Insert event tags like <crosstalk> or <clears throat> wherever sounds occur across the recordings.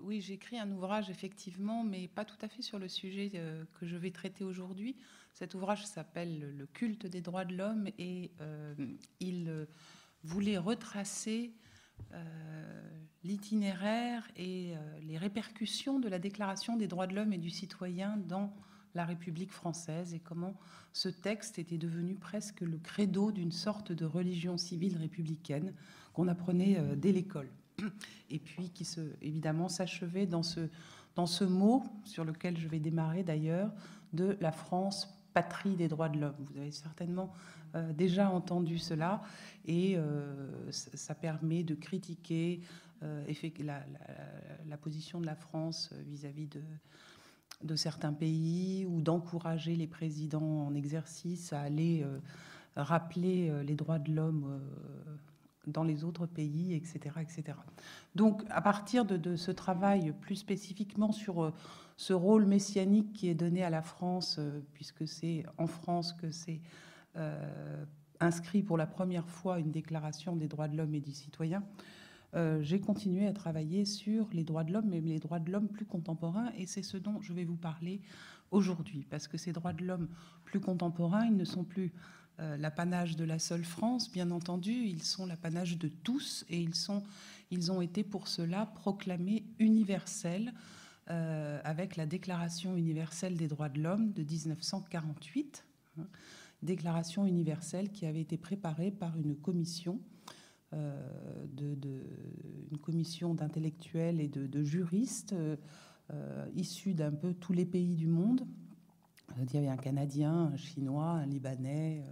oui, j'écris un ouvrage effectivement, mais pas tout à fait sur le sujet euh, que je vais traiter aujourd'hui. Cet ouvrage s'appelle Le culte des droits de l'homme et euh, il euh, voulait retracer l'itinéraire et les répercussions de la Déclaration des droits de l'homme et du citoyen dans la République française et comment ce texte était devenu presque le credo d'une sorte de religion civile républicaine qu'on apprenait dès l'école <clears throat> et puis qui se, évidemment s'achevait dans ce, dans ce mot sur lequel je vais démarrer d'ailleurs, de la France patrie des droits de l'homme. Vous avez certainement euh, déjà entendu cela et euh, ça permet de critiquer euh, la, position de la France vis-à-vis de, de certains pays ou d'encourager les présidents en exercice à aller rappeler les droits de l'homme dans les autres pays, etc. etc. Donc, à partir de, ce travail plus spécifiquement sur euh, ce rôle messianique qui est donné à la France, euh, puisque c'est en France que c'est euh, inscrit pour la première fois une déclaration des droits de l'homme et du citoyen, j'ai continué à travailler sur les droits de l'homme, mais les droits de l'homme plus contemporains, et c'est ce dont je vais vous parler aujourd'hui, parce que ces droits de l'homme plus contemporains, ils ne sont plus l'apanage de la seule France, bien entendu, ils sont l'apanage de tous et ils, sont, ils ont été pour cela proclamés universels euh, avec la Déclaration universelle des droits de l'homme de 1948, hein, déclaration universelle qui avait été préparée par une commission. Euh, de, une commission d'intellectuels et de, juristes issus d'un peu tous les pays du monde. Il y avait un Canadien, un Chinois, un Libanais,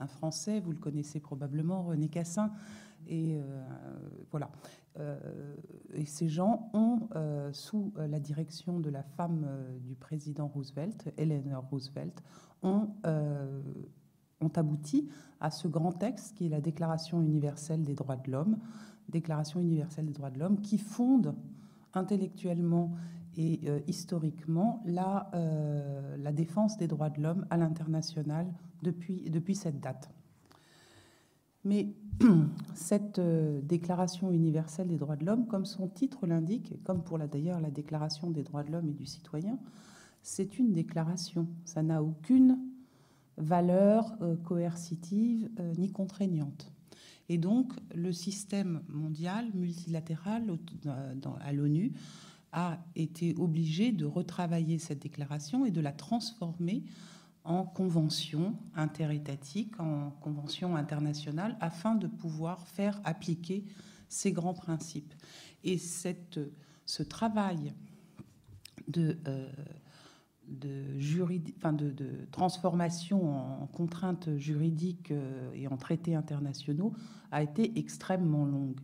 un Français, vous le connaissez probablement, René Cassin. Et euh, voilà. Euh, et ces gens ont, euh, sous la direction de la femme du président Roosevelt, Eleanor Roosevelt, ont, ont abouti à ce grand texte qui est la Déclaration universelle des droits de l'homme, Déclaration universelle des droits de l'homme, qui fonde intellectuellement et historiquement la, la défense des droits de l'homme à l'international depuis, cette date. Mais <clears throat> cette euh, Déclaration universelle des droits de l'homme, comme son titre l'indique, comme pour d'ailleurs la Déclaration des droits de l'homme et du citoyen, c'est une déclaration. Ça n'a aucune valeur euh, coercitive euh, ni contraignante. Et donc, le système mondial multilatéral à l'ONU a été obligé de retravailler cette déclaration et de la transformer en convention interétatique, en convention internationale, afin de pouvoir faire appliquer ces grands principes. Et cette, ce travail de, euh, de, enfin de, transformation en contraintes juridiques euh, et en traités internationaux a été extrêmement longue.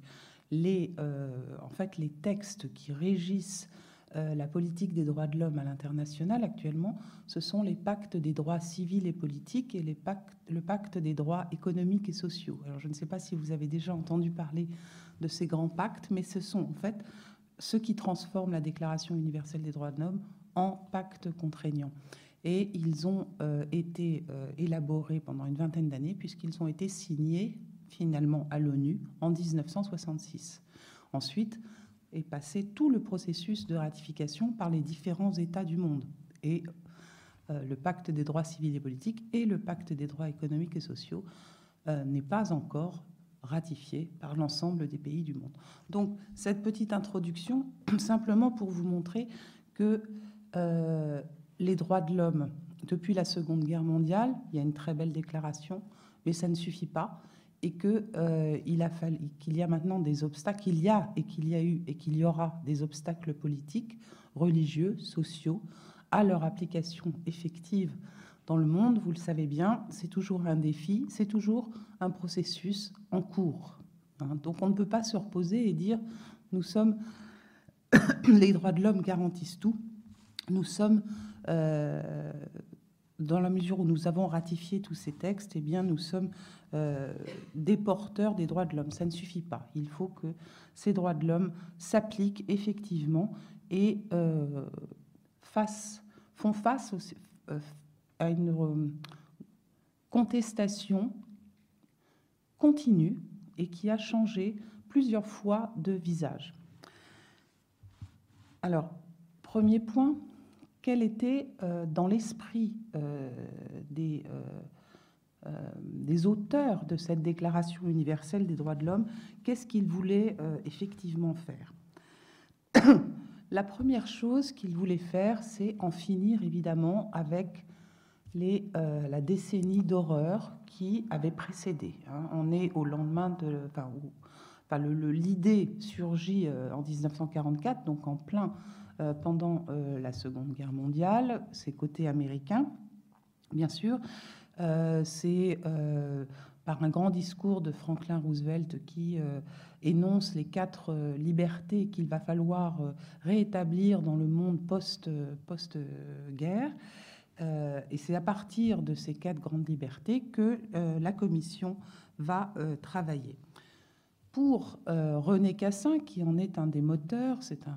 Les, euh, en fait, les textes qui régissent euh, la politique des droits de l'homme à l'international actuellement, ce sont les pactes des droits civils et politiques et le pacte des droits économiques et sociaux. Alors je ne sais pas si vous avez déjà entendu parler de ces grands pactes, mais ce sont en fait ceux qui transforment la Déclaration universelle des droits de l'homme en pacte contraignant. Et ils ont euh, été élaborés pendant une vingtaine d'années puisqu'ils ont été signés finalement à l'ONU en 1966. Ensuite, et passer tout le processus de ratification par les différents États du monde. Et euh, le pacte des droits civils et politiques et le pacte des droits économiques et sociaux euh, n'est pas encore ratifié par l'ensemble des pays du monde. Donc cette petite introduction, <clears throat> simplement pour vous montrer que euh, les droits de l'homme, depuis la Seconde Guerre mondiale, il y a une très belle déclaration, mais ça ne suffit pas et euh, il qu'il y a maintenant des obstacles, qu'il y a et qu'il y a eu et qu'il y aura des obstacles politiques, religieux, sociaux à leur application effective dans le monde. Vous le savez bien, c'est toujours un défi, c'est toujours un processus en cours. Hein. Donc on ne peut pas se reposer et dire nous sommes <coughs> les droits de l'homme garantissent tout. Nous sommes euh, dans la mesure où nous avons ratifié tous ces textes, eh bien, nous sommes euh, des porteurs des droits de l'homme. Ça ne suffit pas. Il faut que ces droits de l'homme s'appliquent effectivement et euh, font face euh, à une contestation continue et qui a changé plusieurs fois de visage. Alors, premier point, quel était dans l'esprit des, des, auteurs de cette Déclaration universelle des droits de l'homme, qu'est-ce qu'ils voulaient effectivement faire? <coughs> La première chose qu'ils voulaient faire, c'est en finir évidemment avec euh, la décennie d'horreur qui avait précédé. Hein. On est au lendemain de. Enfin, l'idée surgit euh, en 1944, donc en plein euh, pendant la Seconde Guerre mondiale, c'est côté américain, bien sûr. c'est par un grand discours de Franklin Roosevelt qui énonce les quatre libertés qu'il va falloir rétablir dans le monde post-guerre. post guerre euh, et c'est à partir de ces quatre grandes libertés que euh, la Commission va euh, travailler. Pour René Cassin, qui en est un des moteurs, c'est un,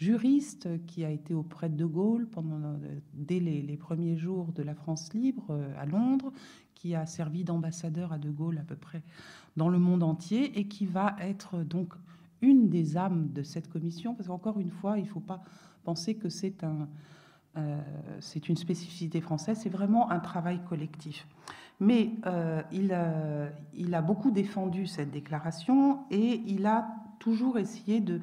juriste qui a été auprès de De Gaulle pendant, dès les, premiers jours de la France libre à Londres, qui a servi d'ambassadeur à De Gaulle à peu près dans le monde entier et qui va être donc une des âmes de cette commission, parce qu'encore une fois, il ne faut pas penser que c'est un, euh, c'est une spécificité française, c'est vraiment un travail collectif. Mais euh, il, a beaucoup défendu cette déclaration et il a toujours essayé de,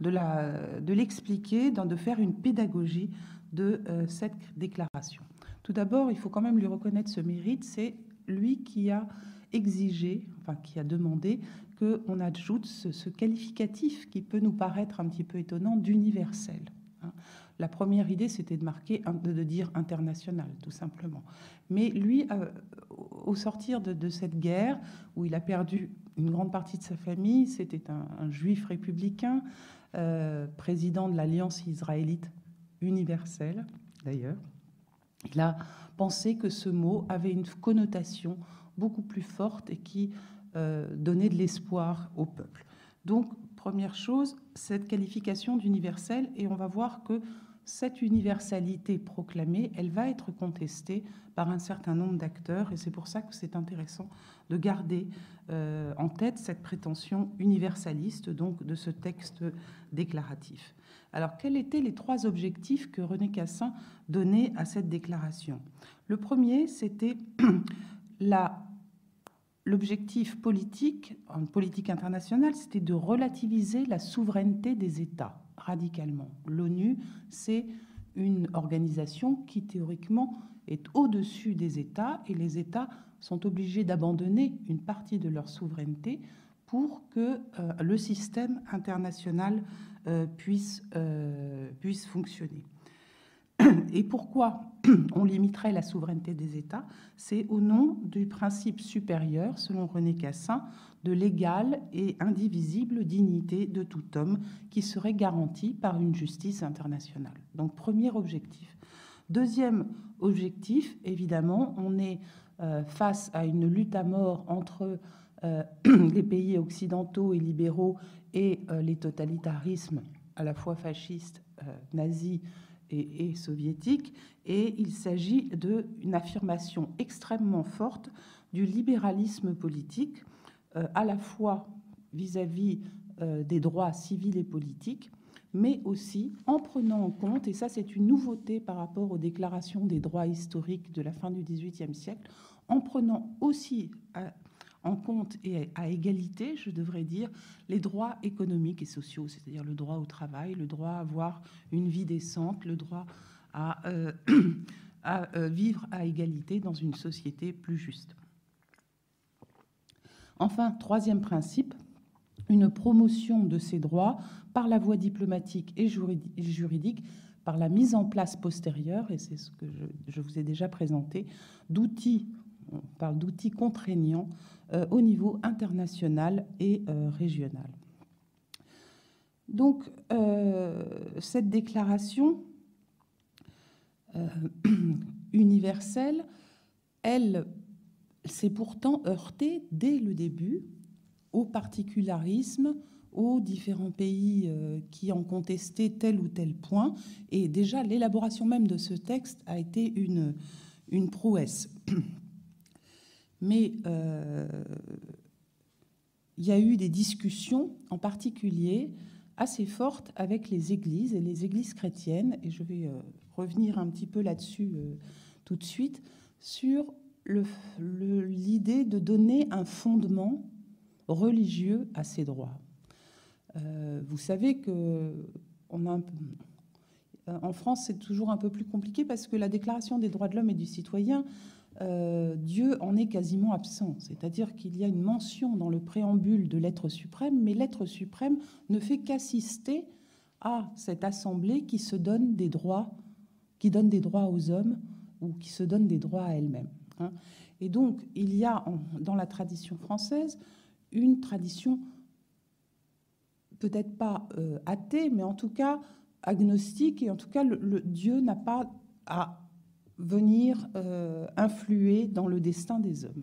de l'expliquer, de, faire une pédagogie de euh, cette déclaration. Tout d'abord, il faut quand même lui reconnaître ce mérite, c'est lui qui a exigé, enfin qui a demandé qu'on ajoute ce, ce, qualificatif qui peut nous paraître un petit peu étonnant d'universel. Hein. La première idée, c'était de marquer, de dire international, tout simplement. Mais lui, euh, au sortir de, cette guerre, où il a perdu une grande partie de sa famille, c'était un, juif républicain, euh, président de l'Alliance israélite universelle, d'ailleurs. Il a pensé que ce mot avait une connotation beaucoup plus forte et qui euh, donnait de l'espoir au peuple. Donc, première chose, cette qualification d'universel, et on va voir que cette universalité proclamée, elle va être contestée par un certain nombre d'acteurs, et c'est pour ça que c'est intéressant de garder euh, en tête cette prétention universaliste donc de ce texte déclaratif. Alors, quels étaient les trois objectifs que René Cassin donnait à cette déclaration? Le premier, c'était <clears throat> l'objectif politique, en politique internationale, c'était de relativiser la souveraineté des États radicalement. L'ONU, c'est une organisation qui théoriquement est au-dessus des États et les États sont obligés d'abandonner une partie de leur souveraineté pour que euh, le système international euh, puisse, euh, puisse fonctionner. <clears throat> Et pourquoi <clears throat> on limiterait la souveraineté des États? C'est au nom du principe supérieur, selon René Cassin, de l'égale et indivisible dignité de tout homme qui serait garantie par une justice internationale. Donc premier objectif. Deuxième objectif, évidemment, on est euh, face à une lutte à mort entre euh, <clears throat> les pays occidentaux et libéraux et euh, les totalitarismes à la fois fascistes, nazis et, et soviétiques. Et il s'agit d'une affirmation extrêmement forte du libéralisme politique à la fois vis-à-vis euh, des droits civils et politiques, mais aussi en prenant en compte, et ça c'est une nouveauté par rapport aux déclarations des droits historiques de la fin du XVIIIe siècle, en prenant aussi en compte et à égalité, je devrais dire, les droits économiques et sociaux, c'est-à-dire le droit au travail, le droit à avoir une vie décente, le droit euh, <clears throat> à vivre à égalité dans une société plus juste. Enfin, troisième principe, une promotion de ces droits par la voie diplomatique et juridique, par la mise en place postérieure, et c'est ce que je, vous ai déjà présenté, d'outils, on parle d'outils contraignants euh, au niveau international et euh, régional. Donc, euh, cette déclaration <clears throat> universelle, elle s'est pourtant heurté dès le début au particularisme, aux différents pays euh, qui ont contesté tel ou tel point. Et déjà, l'élaboration même de ce texte a été une, une prouesse. <clears throat> Mais euh, il y a eu des discussions, en particulier assez forte avec les églises et les églises chrétiennes, et je vais revenir un petit peu là-dessus tout de suite, sur l'idée de donner un fondement religieux à ces droits. vous savez que euh, en France, c'est toujours un peu plus compliqué parce que la Déclaration des droits de l'homme et du citoyen, euh, Dieu en est quasiment absent. C'est-à-dire qu'il y a une mention dans le préambule de l'être suprême, mais l'être suprême ne fait qu'assister à cette assemblée qui se donne des droits, qui donne des droits aux hommes ou qui se donne des droits à elle-même. Hein. Et donc, il y a dans la tradition française une tradition peut-être pas euh, athée, mais en tout cas agnostique, et en tout cas, Dieu n'a pas à venir euh, influer dans le destin des hommes.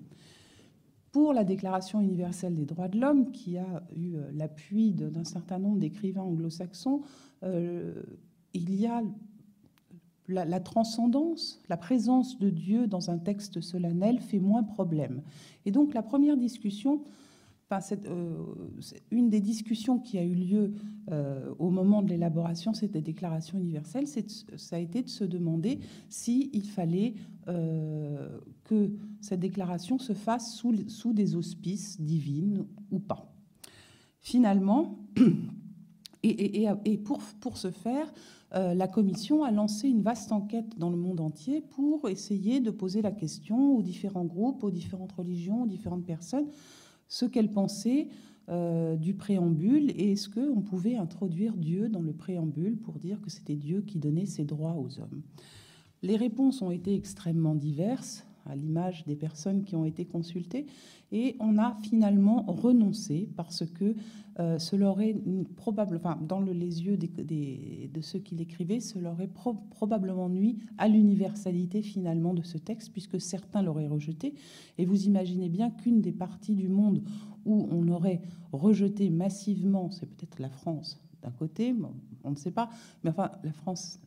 Pour la Déclaration universelle des droits de l'homme, qui a eu euh, l'appui d'un certain nombre d'écrivains anglo-saxons, il y a la, transcendance, la présence de Dieu dans un texte solennel fait moins problème. Et donc la première discussion euh, une des discussions qui a eu lieu euh, au moment de l'élaboration de cette déclaration universelle, ça a été de se demander s'il fallait euh, que cette déclaration se fasse sous, sous des auspices divines ou pas. Finalement, <clears throat> et, pour, pour, ce faire, la Commission a lancé une vaste enquête dans le monde entier pour essayer de poser la question aux différents groupes, aux différentes religions, aux différentes personnes ce qu'elle pensait euh, du préambule et est-ce qu'on pouvait introduire Dieu dans le préambule pour dire que c'était Dieu qui donnait ses droits aux hommes. Les réponses ont été extrêmement diverses, à l'image des personnes qui ont été consultées, et on a finalement renoncé parce que euh, ce leur est probable, enfin, dans les yeux de ceux qui l'écrivaient, ce leur est probablement nuit à l'universalité finalement de ce texte, puisque certains l'auraient rejeté. Et vous imaginez bien qu'une des parties du monde où on aurait rejeté massivement, c'est peut-être la France d'un côté, on ne sait pas, mais enfin, la France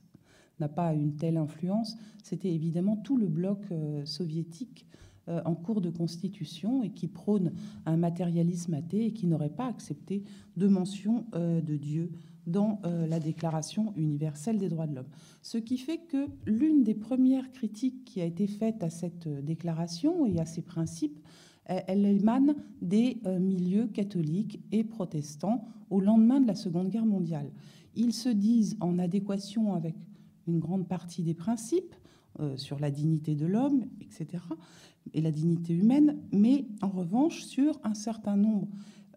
n'a pas une telle influence, c'était évidemment tout le bloc euh, soviétique euh, en cours de constitution et qui prône un matérialisme athée et qui n'aurait pas accepté de mention euh, de Dieu dans la Déclaration universelle des droits de l'homme. Ce qui fait que l'une des premières critiques qui a été faite à cette déclaration et à ses principes, elle émane des milieux catholiques et protestants au lendemain de la Seconde Guerre mondiale. Ils se disent en adéquation avec une grande partie des principes euh, sur la dignité de l'homme, etc., et la dignité humaine, mais en revanche, sur un certain nombre,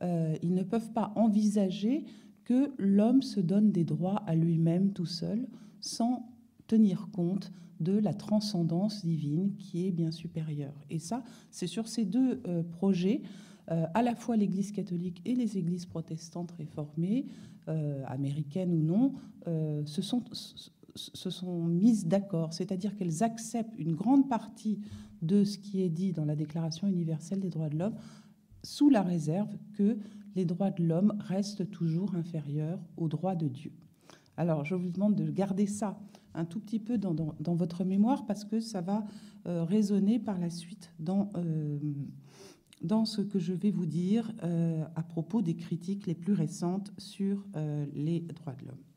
euh, ils ne peuvent pas envisager que l'homme se donne des droits à lui-même tout seul, sans tenir compte de la transcendance divine qui est bien supérieure. Et ça, c'est sur ces deux euh, projets, à la fois l'Église catholique et les Églises protestantes réformées, américaines ou non, se sont se sont mises d'accord, c'est-à-dire qu'elles acceptent une grande partie de ce qui est dit dans la Déclaration universelle des droits de l'homme, sous la réserve que les droits de l'homme restent toujours inférieurs aux droits de Dieu. Alors, je vous demande de garder ça un tout petit peu dans, votre mémoire parce que ça va euh, résonner par la suite dans, euh, dans ce que je vais vous dire euh, à propos des critiques les plus récentes sur les droits de l'homme.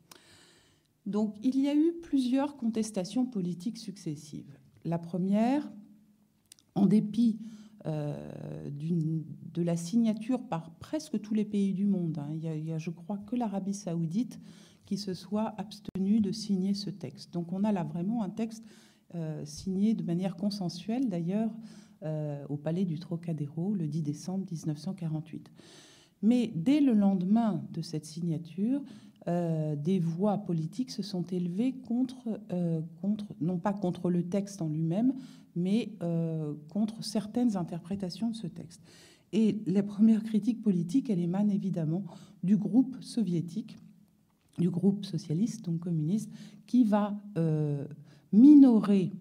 Donc il y a eu plusieurs contestations politiques successives. La première, en dépit euh, de la signature par presque tous les pays du monde, hein, il, y a, je crois que l'Arabie saoudite qui se soit abstenue de signer ce texte. Donc on a là vraiment un texte euh, signé de manière consensuelle, d'ailleurs, euh, au palais du Trocadéro le 10 décembre 1948. Mais dès le lendemain de cette signature, euh, des voix politiques se sont élevées contre, euh, contre, non pas contre le texte en lui-même, mais euh, contre certaines interprétations de ce texte. Et la première critique politique, elle émane évidemment du groupe soviétique, du groupe socialiste, donc communiste, qui va minorer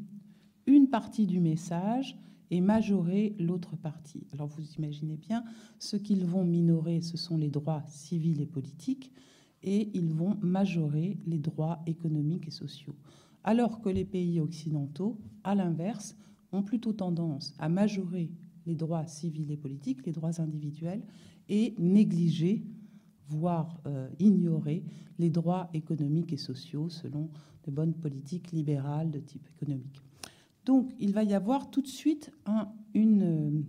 une partie du message et majorer l'autre partie. Alors vous imaginez bien, ce qu'ils vont minorer, ce sont les droits civils et politiques, et ils vont majorer les droits économiques et sociaux. Alors que les pays occidentaux, à l'inverse, ont plutôt tendance à majorer les droits civils et politiques, les droits individuels, et négliger, voire ignorer les droits économiques et sociaux selon de bonnes politiques libérales de type économique. Donc il va y avoir tout de suite une,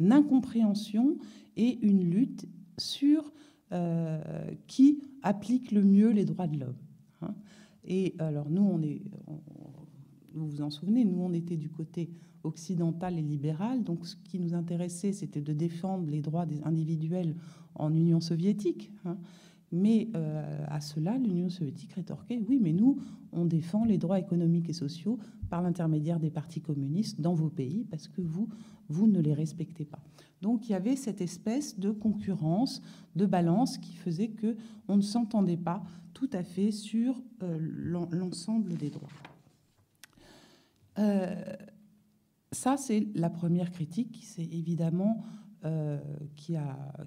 incompréhension et une lutte sur qui applique le mieux les droits de l'homme. Hein. Et alors nous, on est, vous vous en souvenez, nous on était du côté occidental et libéral, donc ce qui nous intéressait, c'était de défendre les droits des individuels en Union soviétique. Hein. Mais euh, à cela, l'Union soviétique rétorquait oui, mais nous, on défend les droits économiques et sociaux par l'intermédiaire des partis communistes dans vos pays parce que vous, vous ne les respectez pas. Donc il y avait cette espèce de concurrence, de balance qui faisait que on ne s'entendait pas tout à fait sur euh, l'ensemble des droits. Euh, ça, c'est la première critique qui s'est évidemment euh, qui,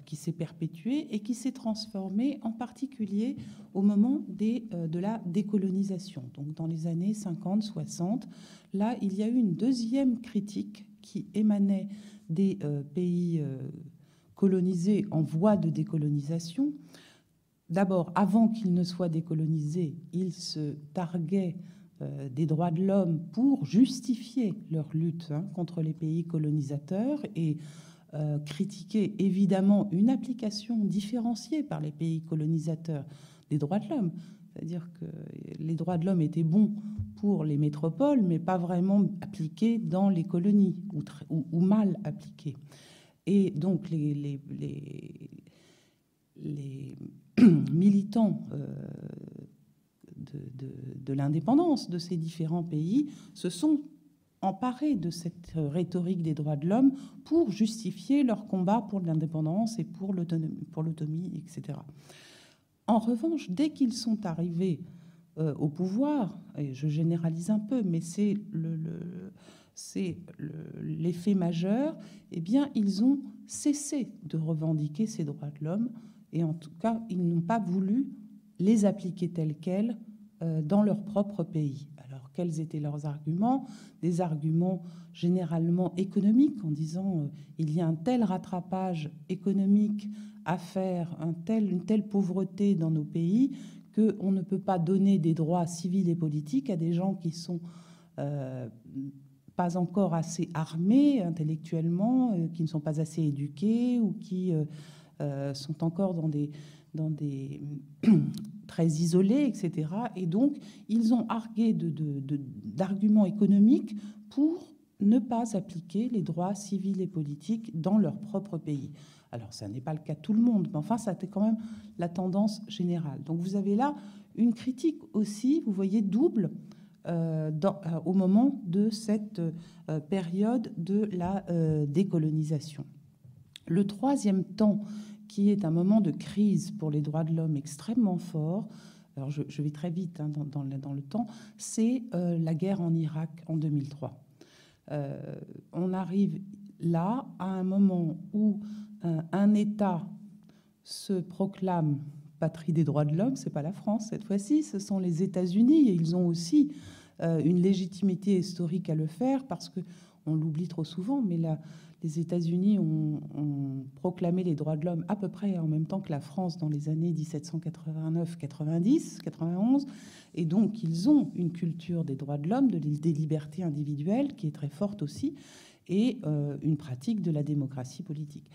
qui s'est perpétuée et qui s'est transformée en particulier au moment des, de la décolonisation. Donc dans les années 50-60, là, il y a eu une deuxième critique qui émanait des pays colonisés en voie de décolonisation, d'abord, avant qu'ils ne soient décolonisés, ils se targuaient euh, des droits de l'homme pour justifier leur lutte hein, contre les pays colonisateurs et euh, critiquer évidemment une application différenciée par les pays colonisateurs des droits de l'homme. C'est-à-dire que les droits de l'homme étaient bons pour les métropoles, mais pas vraiment appliqués dans les colonies, ou, mal appliqués. Et donc les, <clears throat> militants euh, de, l'indépendance de ces différents pays se sont emparés de cette rhétorique des droits de l'homme pour justifier leur combat pour l'indépendance et pour l'autonomie, etc. En revanche, dès qu'ils sont arrivés euh, au pouvoir, et je généralise un peu, mais c'est l'effet majeur, eh bien, ils ont cessé de revendiquer ces droits de l'homme et en tout cas, ils n'ont pas voulu les appliquer tels quels euh, dans leur propre pays. Alors, quels étaient leurs arguments? Des arguments généralement économiques, en disant euh, il y a un tel rattrapage économique à faire, une telle pauvreté dans nos pays, qu'on ne peut pas donner des droits civils et politiques à des gens qui sont euh, pas encore assez armés intellectuellement, qui ne sont pas assez éduqués ou qui euh, sont encore dans des très isolés, etc. Et donc, ils ont argué d'arguments économiques pour ne pas appliquer les droits civils et politiques dans leur propre pays. Alors, ça n'est pas le cas de tout le monde, mais enfin, ça été quand même la tendance générale. Donc, vous avez là une critique aussi, vous voyez, double euh, euh, au moment de cette période de la décolonisation. Le troisième temps, qui est un moment de crise pour les droits de l'homme extrêmement fort, alors je, vais très vite hein, dans, le, temps, c'est euh, la guerre en Irak en 2003. Euh, on arrive là à un moment où un, État se proclame patrie des droits de l'homme, c'est pas la France cette fois-ci, ce sont les États-Unis. Et ils ont aussi euh, une légitimité historique à le faire parce que on l'oublie trop souvent, mais la, les États-Unis ont, proclamé les droits de l'homme à peu près en même temps que la France dans les années 1789, 90, 91. Et donc, ils ont une culture des droits de l'homme, de, des libertés individuelles qui est très forte aussi, et euh, une pratique de la démocratie politique.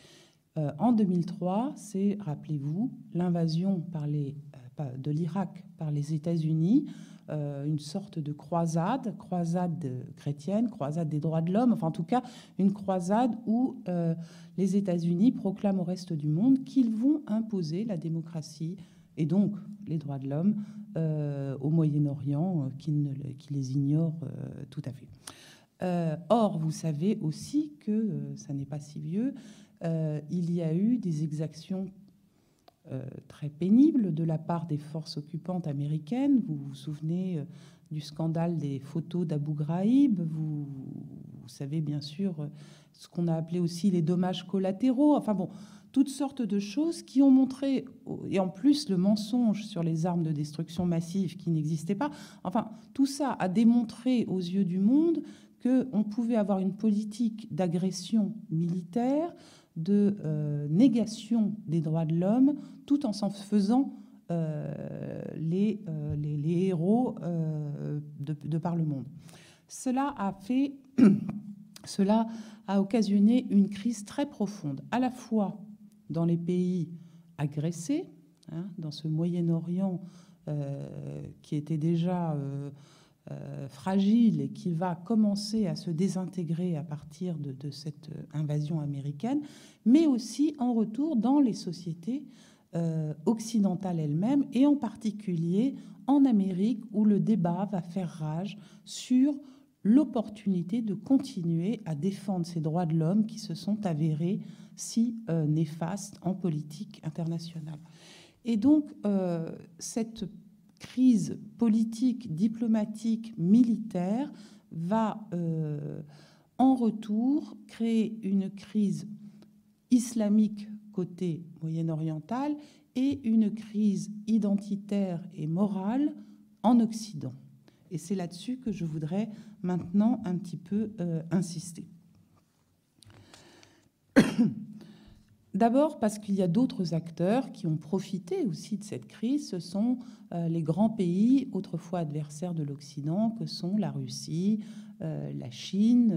Euh, en 2003, c'est, rappelez-vous, l'invasion euh, de l'Irak par les États-Unis euh, une sorte de croisade, croisade chrétienne, croisade des droits de l'homme, enfin en tout cas une croisade où euh, les États-Unis proclament au reste du monde qu'ils vont imposer la démocratie et donc les droits de l'homme euh, au Moyen-Orient, qui, qui, les ignore tout à fait. or, vous savez aussi que, ça n'est pas si vieux, il y a eu des exactions très pénible de la part des forces occupantes américaines. Vous vous souvenez euh, du scandale des photos d'Abu Ghraib. Vous, savez bien sûr euh, ce qu'on a appelé aussi les dommages collatéraux. Enfin bon, toutes sortes de choses qui ont montré, et en plus le mensonge sur les armes de destruction massive qui n'existaient pas. Enfin, tout ça a démontré aux yeux du monde qu'on pouvait avoir une politique d'agression militaire de négation des droits de l'homme tout en s'en faisant les, les, héros de, par le monde. Cela a fait, <coughs> cela a occasionné une crise très profonde, à la fois dans les pays agressés, hein, dans ce Moyen-Orient euh, qui était déjà euh, euh, fragile et qui va commencer à se désintégrer à partir de, cette invasion américaine, mais aussi en retour dans les sociétés occidentales elles-mêmes, et en particulier en Amérique, où le débat va faire rage sur l'opportunité de continuer à défendre ces droits de l'homme qui se sont avérés si euh, néfastes en politique internationale. Et donc, euh, cette crise politique, diplomatique, militaire va euh, en retour créer une crise islamique côté moyen-oriental et une crise identitaire et morale en Occident. Et c'est là-dessus que je voudrais maintenant un petit peu euh, insister. D'abord parce qu'il y a d'autres acteurs qui ont profité aussi de cette crise. Ce sont euh, les grands pays autrefois adversaires de l'Occident, que sont la Russie, euh, la Chine,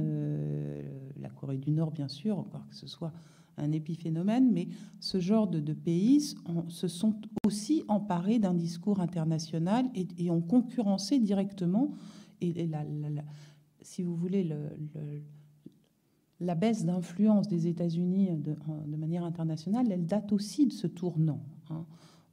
la Corée du Nord, bien sûr, encore que ce soit un épiphénomène, mais ce genre de, pays se sont aussi emparés d'un discours international et, ont concurrencé directement. Et, si vous voulez, la baisse d'influence des États-Unis de, manière internationale, elle date aussi de ce tournant. Hein.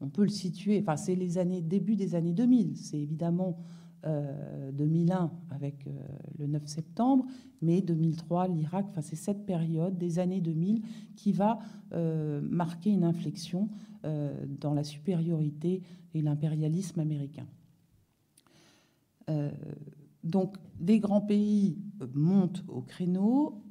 On peut le situer, enfin, c'est les années, début des années 2000. C'est évidemment 2001 euh, avec euh, le 9 septembre, mais 2003, l'Irak, enfin, c'est cette période des années 2000 qui va euh, marquer une inflexion dans la supériorité et l'impérialisme américain. Donc, des grands pays montent au créneau.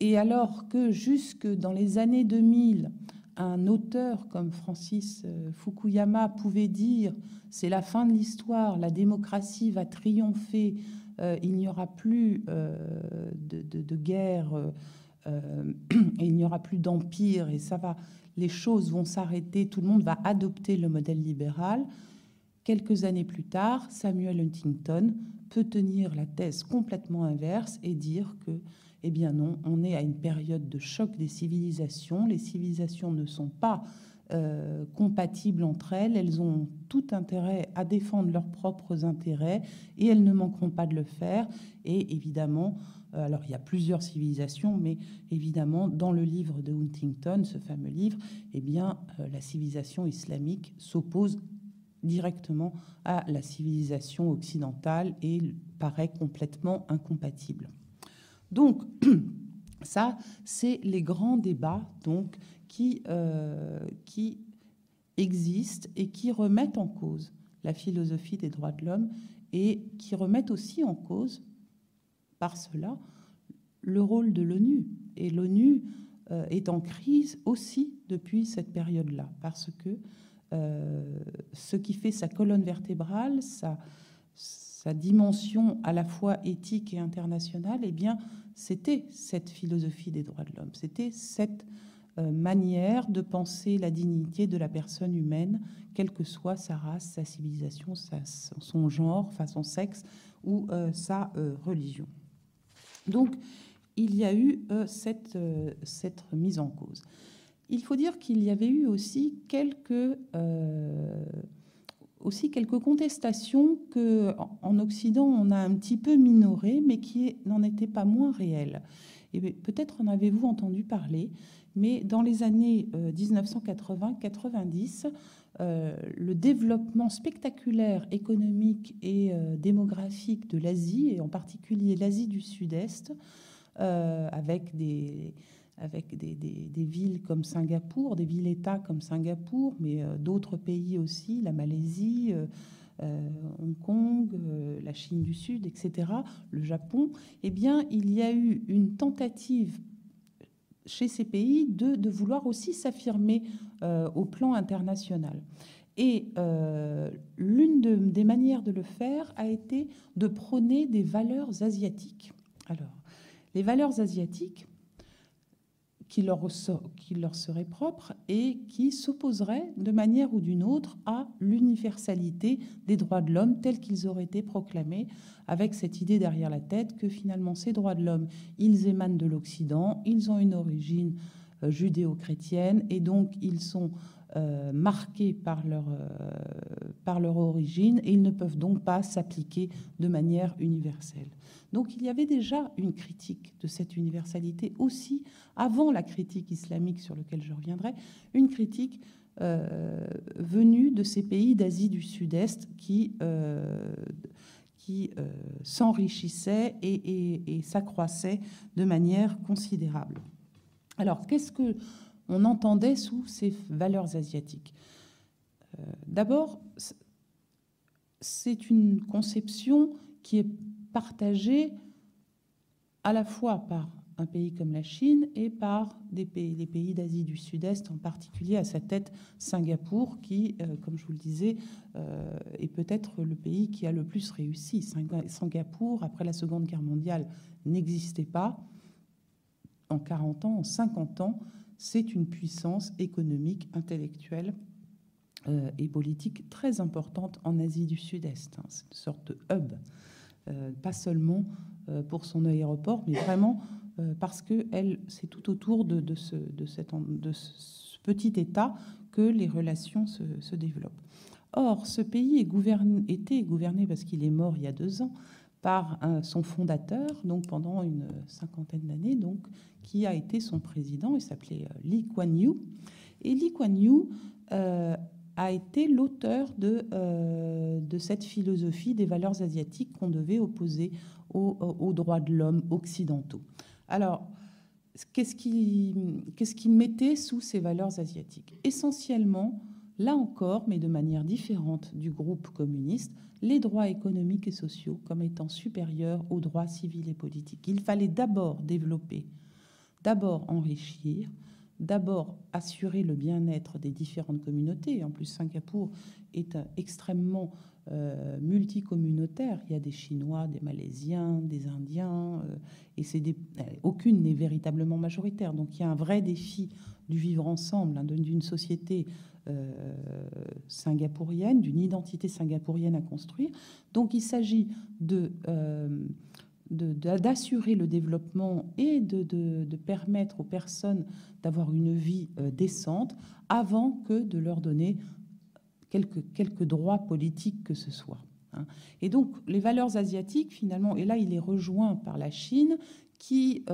et alors que jusque dans les années 2000, un auteur comme Francis euh, Fukuyama pouvait dire c'est la fin de l'histoire, la démocratie va triompher, euh, il n'y aura plus euh, de, guerre <clears throat> et il n'y aura plus d'empire et ça va, les choses vont s'arrêter, tout le monde va adopter le modèle libéral. Quelques années plus tard, Samuel Huntington peut tenir la thèse complètement inverse et dire que eh bien non, on est à une période de choc des civilisations. Les civilisations ne sont pas euh, compatibles entre elles. Elles ont tout intérêt à défendre leurs propres intérêts et elles ne manqueront pas de le faire. Et évidemment, euh, alors il y a plusieurs civilisations, mais évidemment, dans le livre de Huntington, ce fameux livre, eh bien, euh, la civilisation islamique s'oppose directement à la civilisation occidentale et paraît complètement incompatible. Donc, <clears throat> ça, c'est les grands débats donc, qui, euh, qui existent et qui remettent en cause la philosophie des droits de l'homme et qui remettent aussi en cause, par cela, le rôle de l'ONU. Et l'ONU euh, est en crise aussi depuis cette période-là, parce que ce qui fait sa colonne vertébrale, sa, dimension à la fois éthique et internationale, eh bien, c'était cette philosophie des droits de l'homme, c'était cette euh, manière de penser la dignité de la personne humaine, quelle que soit sa race, sa civilisation, son genre, enfin son sexe ou euh, sa euh, religion. Donc, il y a eu cette, cette mise en cause. Il faut dire qu'il y avait eu aussi quelques quelques contestations que en Occident on a un petit peu minorées, mais qui n'en étaient pas moins réelles. Et peut-être en avez-vous entendu parler, mais dans les années 1980-90, euh, euh, le développement spectaculaire économique et euh, démographique de l'Asie, et en particulier l'Asie du Sud-Est, avec des, avec des, villes comme Singapour, des villes-États comme Singapour, mais euh, d'autres pays aussi, la Malaisie, euh, euh, Hong Kong, la Chine du Sud, etc., le Japon, eh bien, il y a eu une tentative chez ces pays de, vouloir aussi s'affirmer au plan international. Et l'une des manières de le faire a été de prôner des valeurs asiatiques. Alors, les valeurs asiatiques, qui leur, serait propre et qui s'opposerait de manière ou d'une autre à l'universalité des droits de l'homme tels qu'ils auraient été proclamés, avec cette idée derrière la tête que finalement ces droits de l'homme, ils émanent de l'Occident, ils ont une origine euh, judéo-chrétienne et donc ils sont euh, marqués par leur, euh, par leur origine et ils ne peuvent donc pas s'appliquer de manière universelle. Donc il y avait déjà une critique de cette universalité aussi avant la critique islamique sur laquelle je reviendrai, une critique venue de ces pays d'Asie du Sud-Est qui, qui s'enrichissaient et, et s'accroissaient de manière considérable. Alors, qu'est-ce que on entendait sous ces valeurs asiatiques euh, D'abord, c'est une conception qui est partagée à la fois par un pays comme la Chine et par des pays, les pays d'Asie du Sud-Est, en particulier à sa tête Singapour, qui, euh, comme je vous le disais, euh, est peut-être le pays qui a le plus réussi. Singapour, après la Seconde Guerre mondiale, n'existait pas en 40 ans, en 50 ans, c'est une puissance économique, intellectuelle euh, et politique très importante en Asie du Sud-Est. Hein. C'est une sorte de hub, euh, pas seulement euh, pour son aéroport, mais vraiment parce que c'est tout autour de, ce, petit État que les relations se, développent. Or, ce pays était gouverné, parce qu'il est mort il y a deux ans, par son fondateur, donc pendant une cinquantaine d'années, donc qui a été son président. Il s'appelait euh, Lee Kuan Yew. Et Lee Kuan Yew euh, a été l'auteur de, euh, de cette philosophie des valeurs asiatiques qu'on devait opposer aux, droits de l'homme occidentaux. Alors, qu'est-ce qu'il qu'est-ce qui mettait sous ces valeurs asiatiques? Essentiellement, là encore, mais de manière différente du groupe communiste, les droits économiques et sociaux comme étant supérieurs aux droits civils et politiques. Il fallait d'abord développer, d'abord enrichir, d'abord assurer le bien-être des différentes communautés. En plus, Singapour est extrêmement euh, multicommunautaire. Il y a des Chinois, des Malaisiens, des Indiens, euh, et euh, aucune n'est véritablement majoritaire. Donc il y a un vrai défi du vivre ensemble, hein, d'une société singapourienne, d'une identité singapourienne à construire. Donc il s'agit d'assurer le développement et de, permettre aux personnes d'avoir une vie décente avant que de leur donner quelques, quelques droits politiques que ce soit. Hein. Et donc les valeurs asiatiques, finalement, et là il est rejoint par la Chine qui,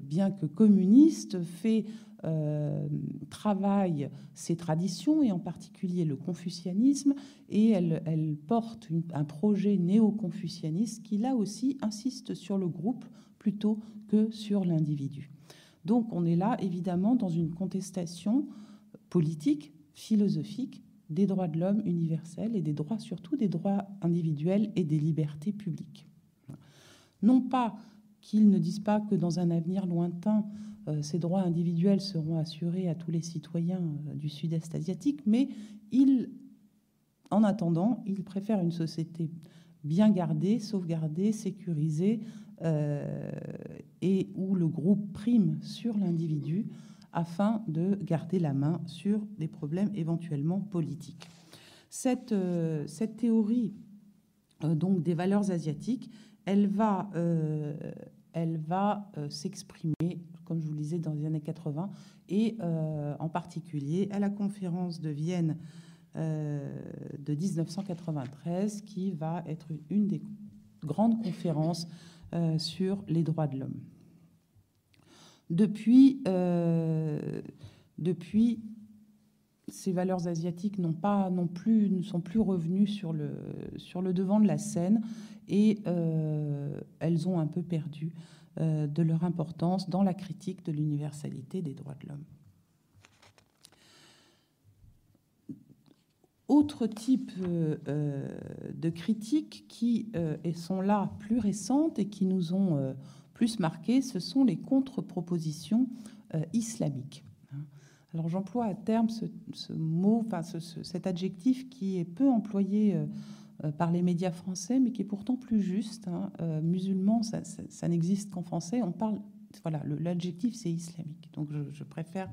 bien que communiste, fait euh, travaille ses traditions et en particulier le confucianisme et elle, porte un projet néo-confucianiste qui là aussi insiste sur le groupe plutôt que sur l'individu. Donc on est là évidemment dans une contestation politique, philosophique des droits de l'homme universels et des droits surtout des droits individuels et des libertés publiques. Non pas qu'ils ne disent pas que dans un avenir lointain, euh, ces droits individuels seront assurés à tous les citoyens euh, du sud-est asiatique, mais en attendant, ils préfèrent une société bien gardée, sauvegardée, sécurisée, euh, et où le groupe prime sur l'individu afin de garder la main sur des problèmes éventuellement politiques. Cette, cette théorie donc des valeurs asiatiques, elle va, elle va s'exprimer comme je vous le disais, dans les années 80, et euh, en particulier à la conférence de Vienne euh, de 1993, qui va être une des grandes conférences euh, sur les droits de l'homme. Depuis, depuis, ces valeurs asiatiques n'ont pas non plus ne sont plus revenues sur le sur le devant de la scène et elles ont un peu perdu euh, de leur importance dans la critique de l'universalité des droits de l'homme. Autre type euh, euh, de critiques qui sont là plus récentes et qui nous ont plus ce sont les contre-propositions islamiques. Alors j'emploie à terme ce, mot, enfin cet adjectif qui est peu employé euh, par les médias français, mais qui est pourtant plus juste. Hein. Euh, musulman, ça, n'existe qu'en français. On parle voilà, l'adjectif c'est islamique. Donc je, préfère.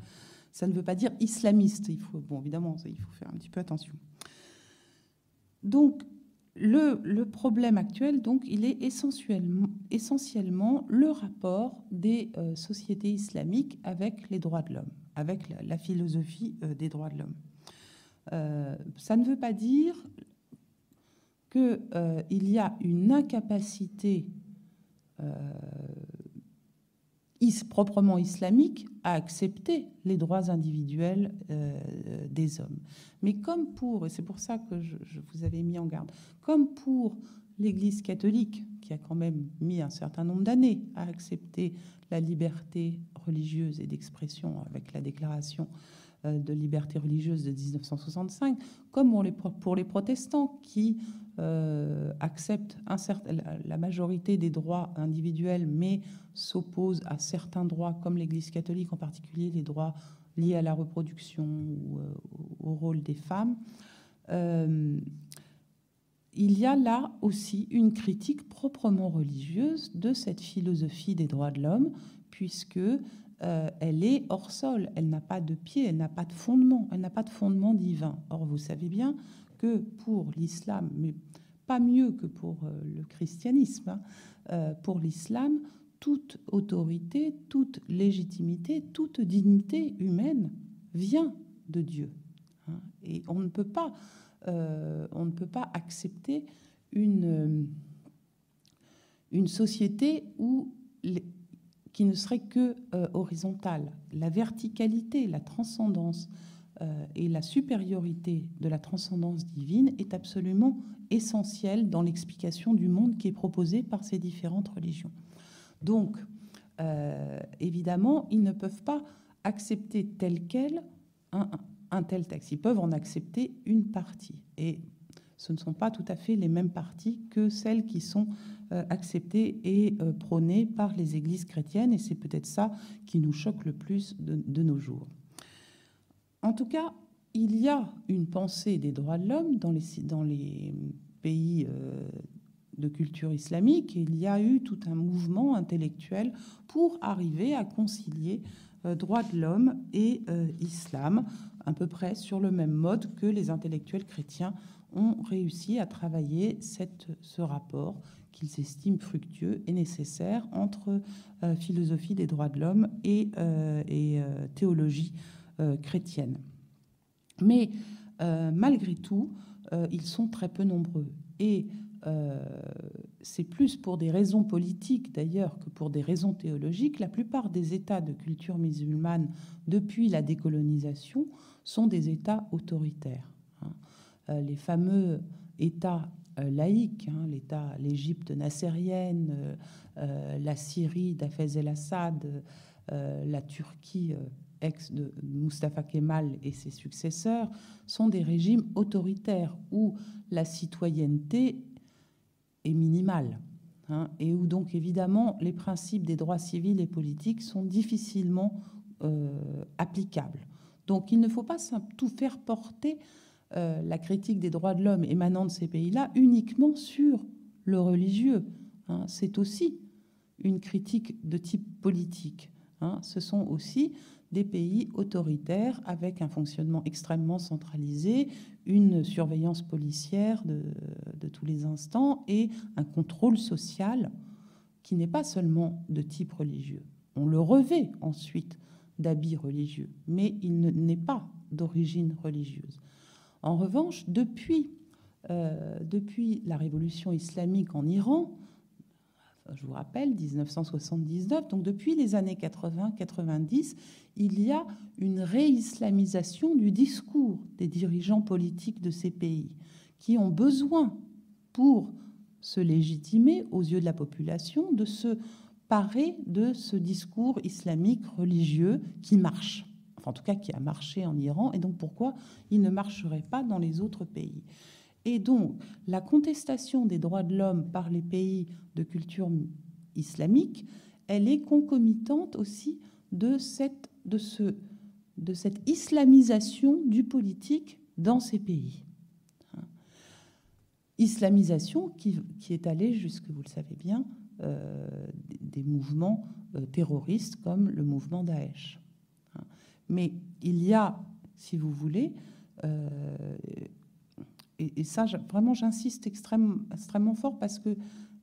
Ça ne veut pas dire islamiste. Il faut, bon, évidemment, il faut faire un petit peu attention. Donc le, problème actuel, donc, il est essentiellement, essentiellement le rapport des euh, sociétés islamiques avec les droits de l'homme, avec la, philosophie euh, des droits de l'homme. Euh, ça ne veut pas dire qu'il y a une incapacité proprement islamique à accepter les droits individuels euh, des hommes. Mais comme pour, et c'est pour ça que je, vous avais mis en garde, comme pour l'Église catholique, qui a quand même mis un certain nombre d'années à accepter la liberté religieuse et d'expression avec la déclaration euh, de liberté religieuse de 1965, comme pour les, pour les protestants qui euh, certain, la majorité des droits individuels, mais s'opposent à certains droits, comme l'Église catholique en particulier, les droits liés à la reproduction ou euh, au rôle des femmes. il y a là aussi une critique proprement religieuse de cette philosophie des droits de l'homme, puisque euh, elle est hors sol, elle n'a pas de pied, elle n'a pas de fondement, elle n'a pas de fondement divin. Or, vous savez bien que pour l'islam, mais pas mieux que pour euh, le christianisme, hein, euh, pour l'islam, toute autorité, toute légitimité, toute dignité humaine vient de Dieu. Hein. et on ne peut pas, on ne peut pas accepter une, une société où qui ne serait que euh, horizontale. La verticalité, la transcendance euh, et la supériorité de la transcendance divine est absolument essentielle dans l'explication du monde qui est proposée par ces différentes religions. Donc, euh, évidemment, ils ne peuvent pas accepter tel quel un, tel texte. Ils peuvent en accepter une partie. Et ce ne sont pas tout à fait les mêmes parties que celles qui sont euh, acceptées et euh, prônées par les églises chrétiennes, et c'est peut-être ça qui nous choque le plus de, nos jours. En tout cas, il y a une pensée des droits de l'homme dans les, pays euh, de culture islamique, il y a eu tout un mouvement intellectuel pour arriver à concilier droits de l'homme et islam, à peu près sur le même mode que les intellectuels chrétiens ont réussi à travailler ce rapport qu'ils estiment fructueux et nécessaire entre euh, philosophie des droits de l'homme et, euh, euh, théologie chrétienne. Mais malgré tout, ils sont très peu nombreux. Et c'est plus pour des raisons politiques d'ailleurs que pour des raisons théologiques. La plupart des États de culture musulmane depuis la décolonisation sont des États autoritaires. Hein. Les fameux États euh, laïque, hein, l'État, l'Égypte nassérienne, euh, euh, la Syrie d'Afez el-Assad, la Turquie ex de Mustafa Kemal et ses successeurs, sont des régimes autoritaires où la citoyenneté est minimale. Hein, et où donc évidemment les principes des droits civils et politiques sont difficilement applicables. Donc il ne faut pas tout faire porter euh, la critique des droits de l'homme émanant de ces pays-là uniquement sur le religieux. Hein. C'est aussi une critique de type politique. Hein. Ce sont aussi des pays autoritaires avec un fonctionnement extrêmement centralisé, une surveillance policière de, tous les instants et un contrôle social qui n'est pas seulement de type religieux. On le revêt ensuite d'habits religieux, mais il n'est pas d'origine religieuse. En revanche, depuis, euh, depuis la révolution islamique en Iran, je vous rappelle, 1979, donc depuis les années 80-90, il y a une réislamisation du discours des dirigeants politiques de ces pays, qui ont besoin, pour se légitimer aux yeux de la population, de se parer de ce discours islamique religieux qui marche en tout cas qui a marché en Iran, et donc pourquoi il ne marcherait pas dans les autres pays. Et donc la contestation des droits de l'homme par les pays de culture islamique, elle est concomitante aussi de cette, de ce, de cette islamisation du politique dans ces pays. Islamisation qui, qui est allée jusque, vous le savez bien, des, mouvements terroristes comme le mouvement Daesh. Mais il y a, si vous voulez, et, ça, vraiment, j'insiste extrêmement fort parce que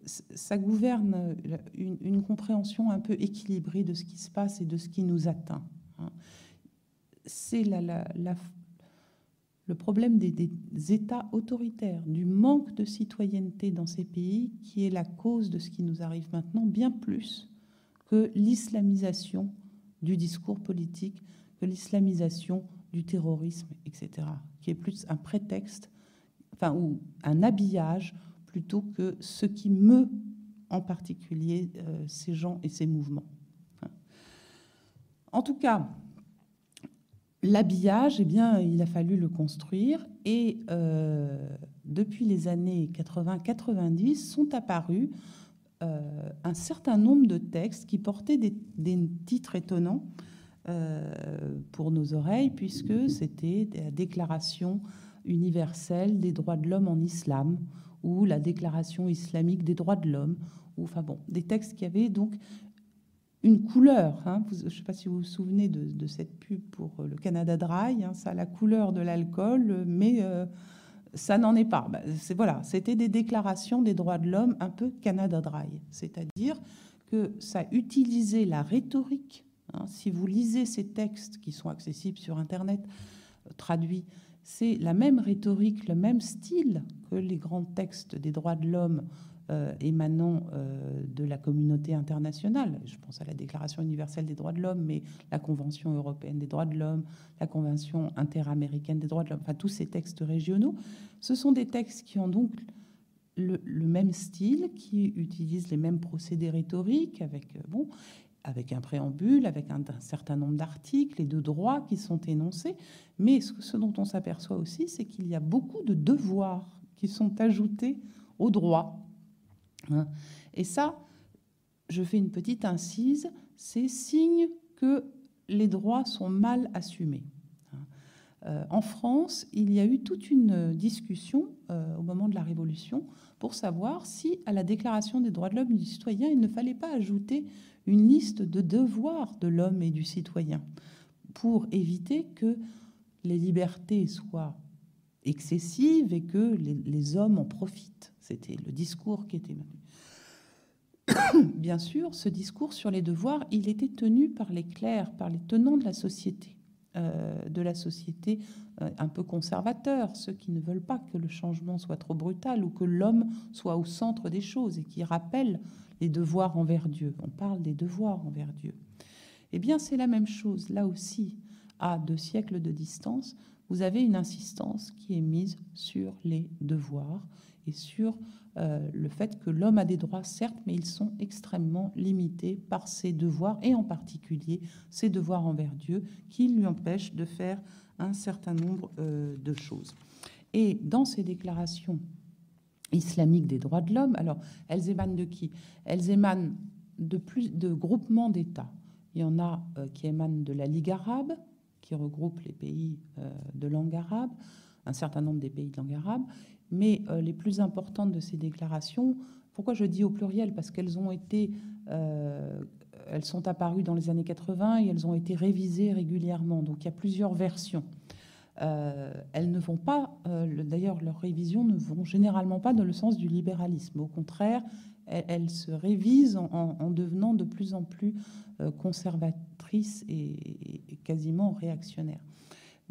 ça gouverne une, compréhension un peu équilibrée de ce qui se passe et de ce qui nous atteint. Hein. C'est le problème des, des, États autoritaires, du manque de citoyenneté dans ces pays qui est la cause de ce qui nous arrive maintenant, bien plus que l'islamisation du discours politique, que l'islamisation du terrorisme, etc., qui est plus un prétexte, enfin, ou un habillage plutôt que ce qui meut en particulier euh, ces gens et ces mouvements. En tout cas, l'habillage, eh bien, il a fallu le construire et euh, depuis les années 80-90 sont apparus euh, un certain nombre de textes qui portaient des, titres étonnants pour nos oreilles, puisque c'était la Déclaration universelle des droits de l'homme en islam, ou la Déclaration islamique des droits de l'homme, ou enfin bon, des textes qui avaient donc une couleur. Hein. je ne sais pas si vous vous souvenez de, cette pub pour le Canada Dry, hein, ça a la couleur de l'alcool, mais euh, ça n'en est pas. Bah, voilà, c'était des déclarations des droits de l'homme un peu Canada Dry, c'est-à-dire que ça utilisait la rhétorique. Hein. si vous lisez ces textes qui sont accessibles sur Internet, euh, traduits c'est la même rhétorique, le même style que les grands textes des droits de l'homme euh, émanant euh, de la communauté internationale. Je pense à la Déclaration universelle des droits de l'homme, mais la Convention européenne des droits de l'homme, la Convention interaméricaine des droits de l'homme, enfin tous ces textes régionaux. Ce sont des textes qui ont donc le, même style, qui utilisent les mêmes procédés rhétoriques, avec euh, bon, avec un préambule, avec un, certain nombre d'articles et de droits qui sont énoncés. Mais ce, dont on s'aperçoit aussi, c'est qu'il y a beaucoup de devoirs qui sont ajoutés aux droits. Hein. Et ça, je fais une petite incise, c'est signe que les droits sont mal assumés. Hein. Euh, en France, il y a eu toute une discussion euh, au moment de la Révolution pour savoir si à la Déclaration des droits de l'homme et du citoyen, il ne fallait pas ajouter une liste de devoirs de l'homme et du citoyen pour éviter que les libertés soient excessives et que les, hommes en profitent. C'était le discours qui était mené. <coughs> Bien sûr, ce discours sur les devoirs, il était tenu par les clercs, par les tenants de la société, de la société euh, un peu conservateur, ceux qui ne veulent pas que le changement soit trop brutal ou que l'homme soit au centre des choses et qui rappellent les devoirs envers Dieu. On parle des devoirs envers Dieu. Eh bien, c'est la même chose. Là aussi, à deux siècles de distance, vous avez une insistance qui est mise sur les devoirs et sur euh, le fait que l'homme a des droits, certes, mais ils sont extrêmement limités par ses devoirs, et en particulier ses devoirs envers Dieu, qui lui empêchent de faire un certain nombre euh, de choses. Et dans ces déclarations islamiques des droits de l'homme. Alors, elles émanent de qui? Elles émanent de plus de groupements d'États. Il y en a euh, qui émanent de la Ligue arabe, qui regroupe les pays de langue arabe, un certain nombre des pays de langue arabe, mais euh, les plus importantes de ces déclarations, pourquoi je dis au pluriel? Parce qu'elles ont été, elles sont apparues dans les années 80 et elles ont été révisées régulièrement. Donc il y a plusieurs versions. Euh, elles ne vont pas, euh, d'ailleurs leurs révisions ne vont généralement pas dans le sens du libéralisme. Au contraire, elles, se révisent en, devenant de plus en plus euh, conservatrices et, quasiment réactionnaires.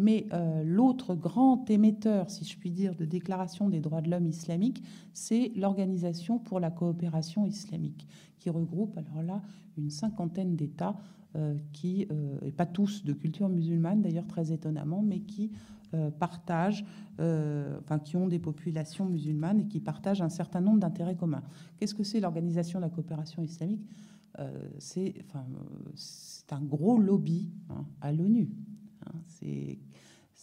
Mais l'autre grand émetteur, si je puis dire, de déclaration des droits de l'homme islamique, c'est l'Organisation pour la coopération islamique, qui regroupe alors là une cinquantaine d'États euh, qui, euh, et pas tous de culture musulmane d'ailleurs très étonnamment, mais qui euh, partagent, enfin qui ont des populations musulmanes et qui partagent un certain nombre d'intérêts communs. Qu'est-ce que c'est l'organisation de la coopération islamique? C'est un gros lobby hein, à l'ONU.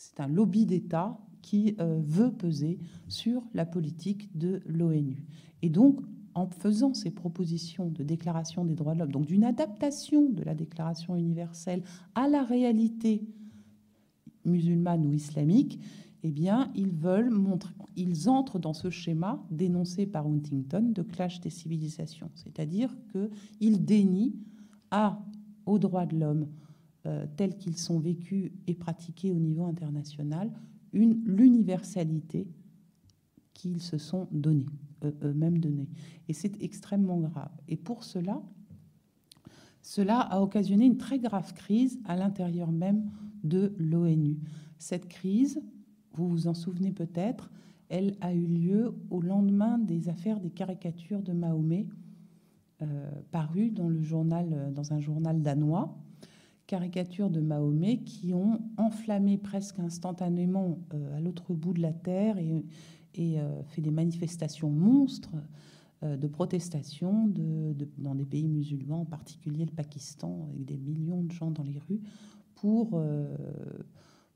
C'est un lobby d'État qui veut peser sur la politique de l'ONU. Et donc, en faisant ces propositions de déclaration des droits de l'homme, donc d'une adaptation de la déclaration universelle à la réalité musulmane ou islamique, eh bien, ils veulent montrer, entrent dans ce schéma dénoncé par Huntington de clash des civilisations, c'est-à-dire qu'ils dénient à, aux droits de l'homme euh, tels qu'ils sont vécus et pratiqués au niveau international l'universalité qu'ils se sont donnés, eux-mêmes donnés. Et c'est extrêmement grave. Et pour cela, cela a occasionné une très grave crise à l'intérieur même de l'ONU. Cette crise, vous vous en souvenez peut-être, elle a eu lieu au lendemain des affaires des caricatures de Mahomet, euh, parues dans, le journal, dans un journal danois. Caricatures de Mahomet qui ont enflammé presque instantanément euh, à l'autre bout de la terre et, euh, fait des manifestations monstres de protestation dans des pays musulmans, en particulier le Pakistan, avec des millions de gens dans les rues, pour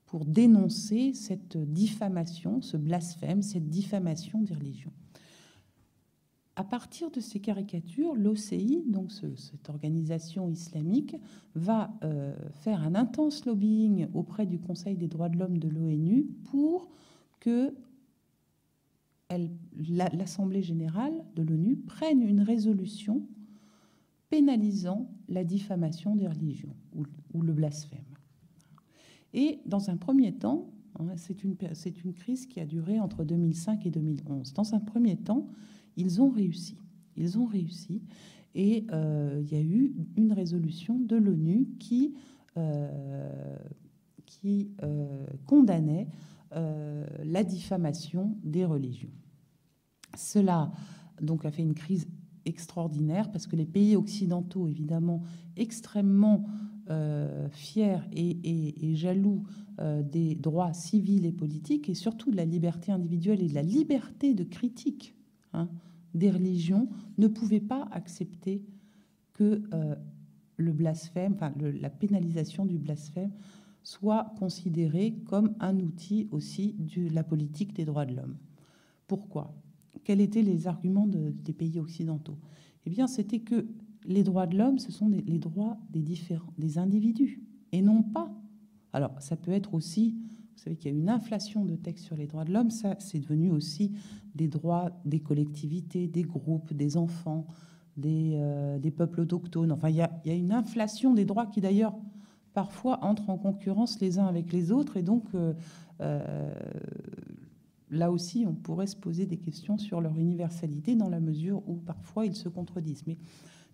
pour dénoncer cette diffamation, ce blasphème, cette diffamation des religions. À partir de ces caricatures, l'OCI, donc cette organisation islamique, va euh, faire un intense lobbying auprès du Conseil des droits de l'homme de l'ONU pour que l'Assemblée générale de l'ONU prenne une résolution pénalisant la diffamation des religions ou le blasphème. Et dans un premier temps, hein, c'est une, une crise qui a duré entre 2005 et 2011. Dans un premier temps, ils ont réussi. Ils ont réussi. Et euh, il y a eu une résolution de l'ONU qui, euh, qui euh, condamnait la diffamation des religions. Cela donc a fait une crise extraordinaire parce que les pays occidentaux, évidemment, extrêmement euh, fier et, jaloux des droits civils et politiques et surtout de la liberté individuelle et de la liberté de critique hein, des religions, ne pouvaient pas accepter que euh, le blasphème, enfin, la pénalisation du blasphème soit considérée comme un outil aussi de la politique des droits de l'homme. Pourquoi? Quels étaient les arguments des pays occidentaux? Eh bien, c'était que les droits de l'homme, ce sont les droits des différents, des individus, et non pas. Alors, ça peut être aussi, vous savez qu'il y a une inflation de textes sur les droits de l'homme, ça, c'est devenu aussi des droits des collectivités, des groupes, des enfants, des, euh, peuples autochtones. Enfin, il y, a, une inflation des droits qui, d'ailleurs, parfois entrent en concurrence les uns avec les autres, et donc. Euh, euh, là aussi, on pourrait se poser des questions sur leur universalité dans la mesure où parfois ils se contredisent. Mais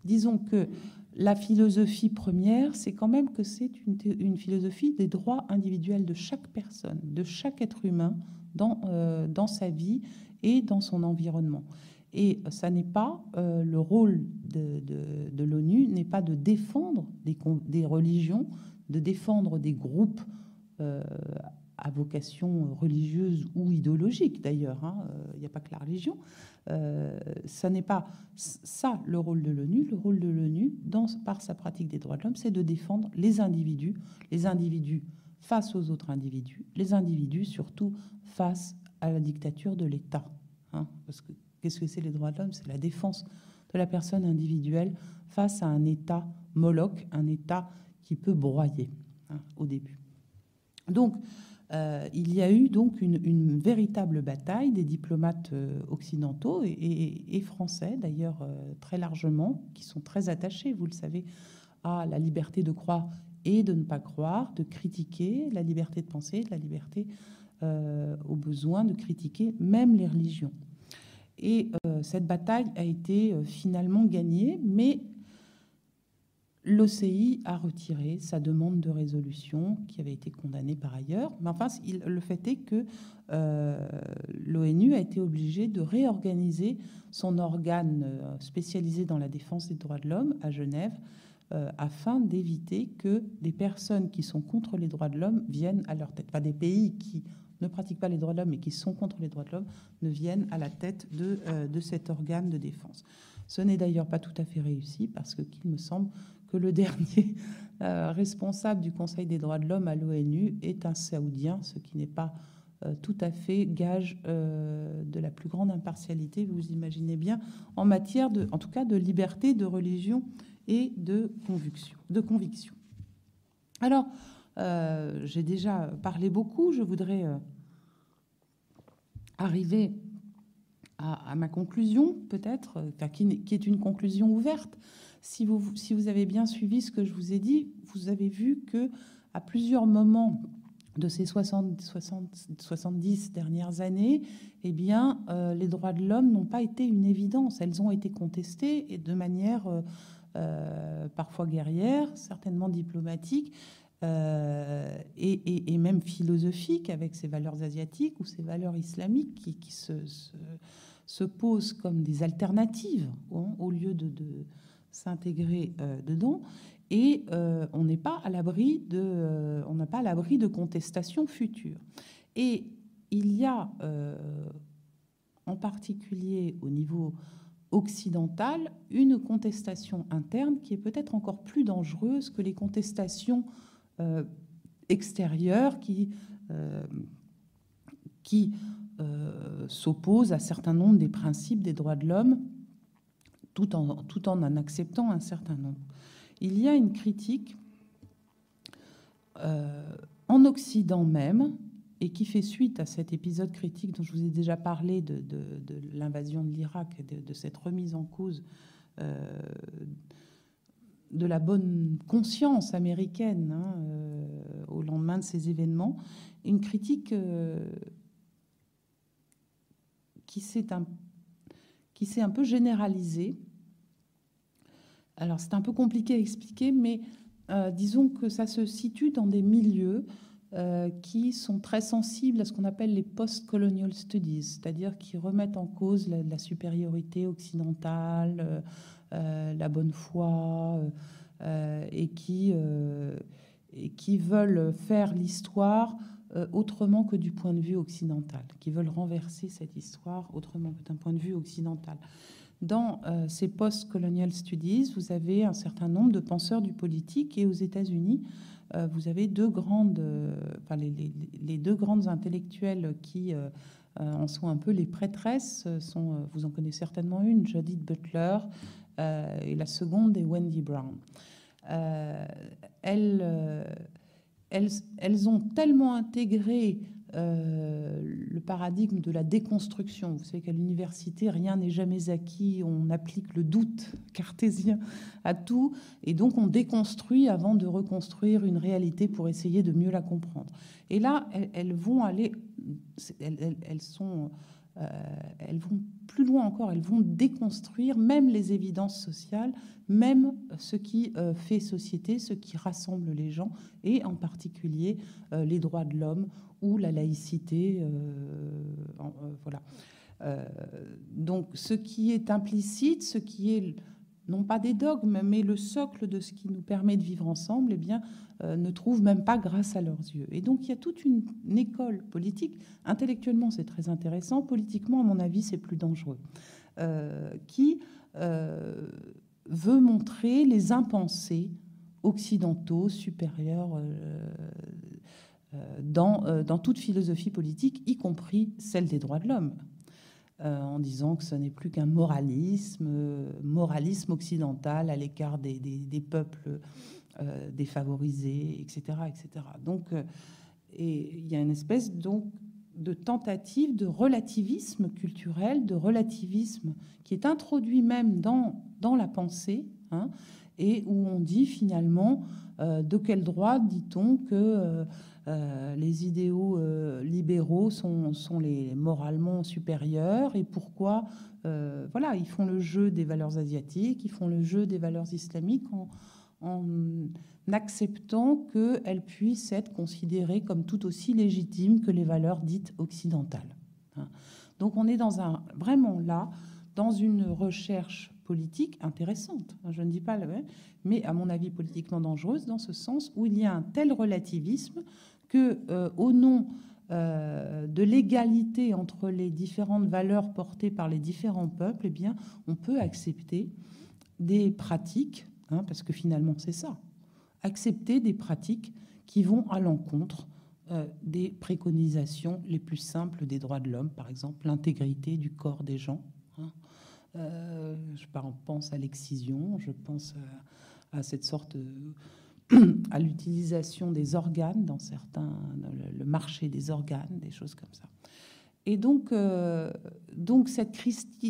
disons que la philosophie première, c'est quand même que c'est une, philosophie des droits individuels de chaque personne, de chaque être humain dans, euh, dans sa vie et dans son environnement. Et ça n'est pas euh, le rôle de, l'ONU, n'est pas de défendre des, religions, de défendre des groupes euh, à vocation religieuse ou idéologique d'ailleurs, hein, il n'y a pas que la religion, euh, ça n'est pas ça le rôle de l'ONU. Le rôle de l'ONU, par sa pratique des droits de l'homme, c'est de défendre les individus, les individus face aux autres individus, les individus surtout face à la dictature de l'État. Hein. parce que qu'est-ce que c'est les droits de l'homme? C'est la défense de la personne individuelle face à un État moloch, un État qui peut broyer hein, au début. Donc, euh, il y a eu donc une, véritable bataille des diplomates euh, occidentaux et, français, d'ailleurs euh, très largement, qui sont très attachés, vous le savez, à la liberté de croire et de ne pas croire, de critiquer, la liberté de penser, la liberté au besoin de critiquer même les religions. Et cette bataille a été finalement gagnée, mais L'OCI a retiré sa demande de résolution qui avait été condamnée par ailleurs. Mais enfin, le fait est que euh, l'ONU a été obligée de réorganiser son organe euh, spécialisé dans la défense des droits de l'homme à Genève euh, afin d'éviter que des personnes qui sont contre les droits de l'homme viennent à leur tête. Pas des pays qui ne pratiquent pas les droits de l'homme mais qui sont contre les droits de l'homme ne viennent à la tête de, de cet organe de défense. Ce n'est d'ailleurs pas tout à fait réussi parce que, qu'il me semble, que le <laughs> dernier euh, responsable du Conseil des droits de l'homme à l'ONU est un Saoudien, ce qui n'est pas euh, tout à fait gage euh, de la plus grande impartialité, vous imaginez bien, en matière de, en tout cas, de liberté, de religion et de conviction. De conviction. Alors, j'ai déjà parlé beaucoup, je voudrais arriver à, ma conclusion, peut-être, qui, qui, est une conclusion ouverte. Si vous, si vous avez bien suivi ce que je vous ai dit, vous avez vu que à plusieurs moments de ces 60, 60 70 dernières années, eh bien, euh, les droits de l'homme n'ont pas été une évidence. Elles ont été contestées et de manière euh, euh, parfois guerrière, certainement diplomatique. Et, et, même philosophique avec ces valeurs asiatiques ou ces valeurs islamiques qui, se, se, posent comme des alternatives hein, au lieu de, s'intégrer dedans et euh, on n'est pas à l'abri de, euh, on n'a pas à l'abri de contestations futures. Et il y a, euh, en particulier au niveau occidental, une contestation interne qui est peut-être encore plus dangereuse que les contestations extérieures qui, qui s'opposent à certains nombre des principes des droits de l'homme, tout en, tout en en acceptant un certain nombre. Il y a une critique euh, en Occident même, et qui fait suite à cet épisode critique dont je vous ai déjà parlé de, l'invasion de l'Irak et de, cette remise en cause euh, de la bonne conscience américaine hein, euh, au lendemain de ces événements, une critique qui s'est un, un, peu généralisée. Alors c'est un peu compliqué à expliquer, mais euh, disons que ça se situe dans des milieux euh, qui sont très sensibles à ce qu'on appelle les post-colonial studies, c'est-à-dire qui remettent en cause la, supériorité occidentale, euh, la bonne foi, et qui, et, qui, veulent faire l'histoire autrement que du point de vue occidental, qui veulent renverser cette histoire autrement que d'un point de vue occidental. Dans euh, ces post-colonial studies, vous avez un certain nombre de penseurs du politique et aux États-Unis, euh, vous avez deux grandes, euh, enfin, les, deux grandes intellectuelles qui en sont un peu les prêtresses. Sont, vous en connaissez certainement une, Judith Butler, et la seconde est Wendy Brown. elles, elles, elles, ont tellement intégré euh, le paradigme de la déconstruction. Vous savez qu'à l'université, rien n'est jamais acquis. On applique le doute cartésien à tout. Et donc, on déconstruit avant de reconstruire une réalité pour essayer de mieux la comprendre. Et là, elles, vont aller. elles sont euh, elles vont plus loin encore, elles vont déconstruire même les évidences sociales, même ce qui euh, fait société, ce qui rassemble les gens, et en particulier euh, les droits de l'homme ou la laïcité. voilà. donc ce qui est implicite, ce qui est non pas des dogmes, mais le socle de ce qui nous permet de vivre ensemble, eh euh, ne trouvent même pas grâce à leurs yeux. Et donc il y a toute une, école politique, intellectuellement c'est très intéressant, politiquement à mon avis c'est plus dangereux, euh, qui euh, veut montrer les impensés occidentaux supérieurs dans toute philosophie politique, y compris celle des droits de l'homme. Euh, en disant que ce n'est plus qu'un moralisme, euh, moralisme occidental à l'écart des, peuples euh, défavorisés, etc., etc. Donc, et il y a une espèce donc de tentative de relativisme culturel, de relativisme qui est introduit même dans, dans la pensée, hein, et où on dit finalement de quel droit dit-on que euh, les idéaux euh, libéraux sont, sont, les moralement supérieurs et pourquoi euh, voilà ils font le jeu des valeurs asiatiques, ils font le jeu des valeurs islamiques en, en acceptant qu'elles puissent être considérées comme tout aussi légitimes que les valeurs dites occidentales. Hein. Donc on est dans un vraiment là dans une recherche politique intéressante. Je ne dis pas le mais à mon avis politiquement dangereuse dans ce sens où il y a un tel relativisme que, euh, au nom euh, de l'égalité entre les différentes valeurs portées par les différents peuples, eh bien, on peut accepter des pratiques, hein, parce que finalement c'est ça, accepter des pratiques qui vont à l'encontre euh, des préconisations les plus simples des droits de l'homme, par exemple l'intégrité du corps des gens. Hein. je pense à l'excision, je pense à, à cette sorte de à l'utilisation des organes dans certains, le marché des organes, des choses comme ça. Et donc, donc cette,